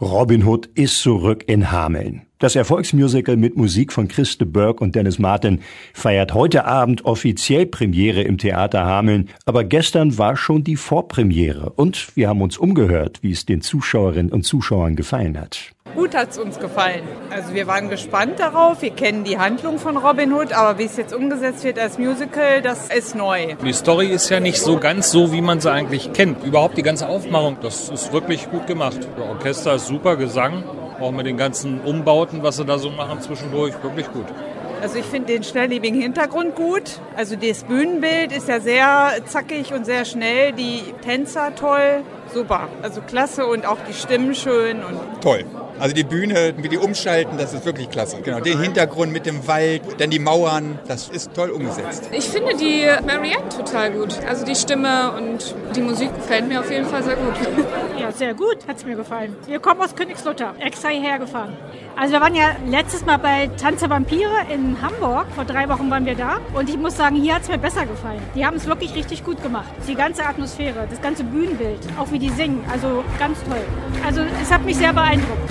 Robin Hood ist zurück in Hameln. Das Erfolgsmusical mit Musik von Christe Burke und Dennis Martin feiert heute Abend offiziell Premiere im Theater Hameln, aber gestern war schon die Vorpremiere und wir haben uns umgehört, wie es den Zuschauerinnen und Zuschauern gefallen hat. Gut hat es uns gefallen. Also wir waren gespannt darauf. Wir kennen die Handlung von Robin Hood, aber wie es jetzt umgesetzt wird als Musical, das ist neu. Die Story ist ja nicht so ganz so, wie man sie eigentlich kennt. Überhaupt die ganze Aufmachung, das ist wirklich gut gemacht. Der Orchester ist super, Gesang, auch mit den ganzen Umbauten, was sie da so machen zwischendurch, wirklich gut. Also ich finde den schnelllebigen Hintergrund gut. Also das Bühnenbild ist ja sehr zackig und sehr schnell. Die Tänzer toll, super. Also klasse und auch die Stimmen schön und toll. Also die Bühne, wie die umschalten, das ist wirklich klasse. Genau, den Hintergrund mit dem Wald, dann die Mauern, das ist toll umgesetzt. Ich finde die Marianne total gut. Also die Stimme und die Musik gefällt mir auf jeden Fall sehr gut. Ja, sehr gut, hat es mir gefallen. Wir kommen aus Königslutter, extra hierher gefahren. Also wir waren ja letztes Mal bei Tanze Vampire in Hamburg. Vor drei Wochen waren wir da. Und ich muss sagen, hier hat es mir besser gefallen. Die haben es wirklich richtig gut gemacht. Die ganze Atmosphäre, das ganze Bühnenbild, auch wie die singen. Also ganz toll. Also es hat mich sehr beeindruckt.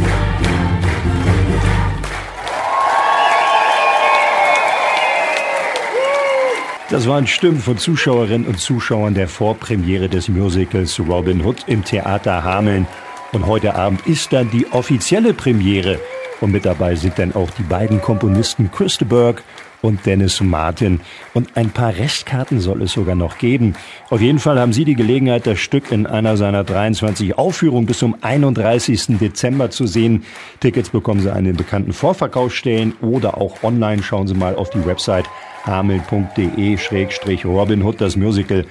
Das waren Stimmen von Zuschauerinnen und Zuschauern der Vorpremiere des Musicals Robin Hood im Theater Hameln. Und heute Abend ist dann die offizielle Premiere. Und mit dabei sind dann auch die beiden Komponisten Christeberg und Dennis Martin. Und ein paar Restkarten soll es sogar noch geben. Auf jeden Fall haben Sie die Gelegenheit, das Stück in einer seiner 23 Aufführungen bis zum 31. Dezember zu sehen. Tickets bekommen Sie an den bekannten Vorverkaufsstellen oder auch online. Schauen Sie mal auf die Website hameln.de-robinhood, das Musical.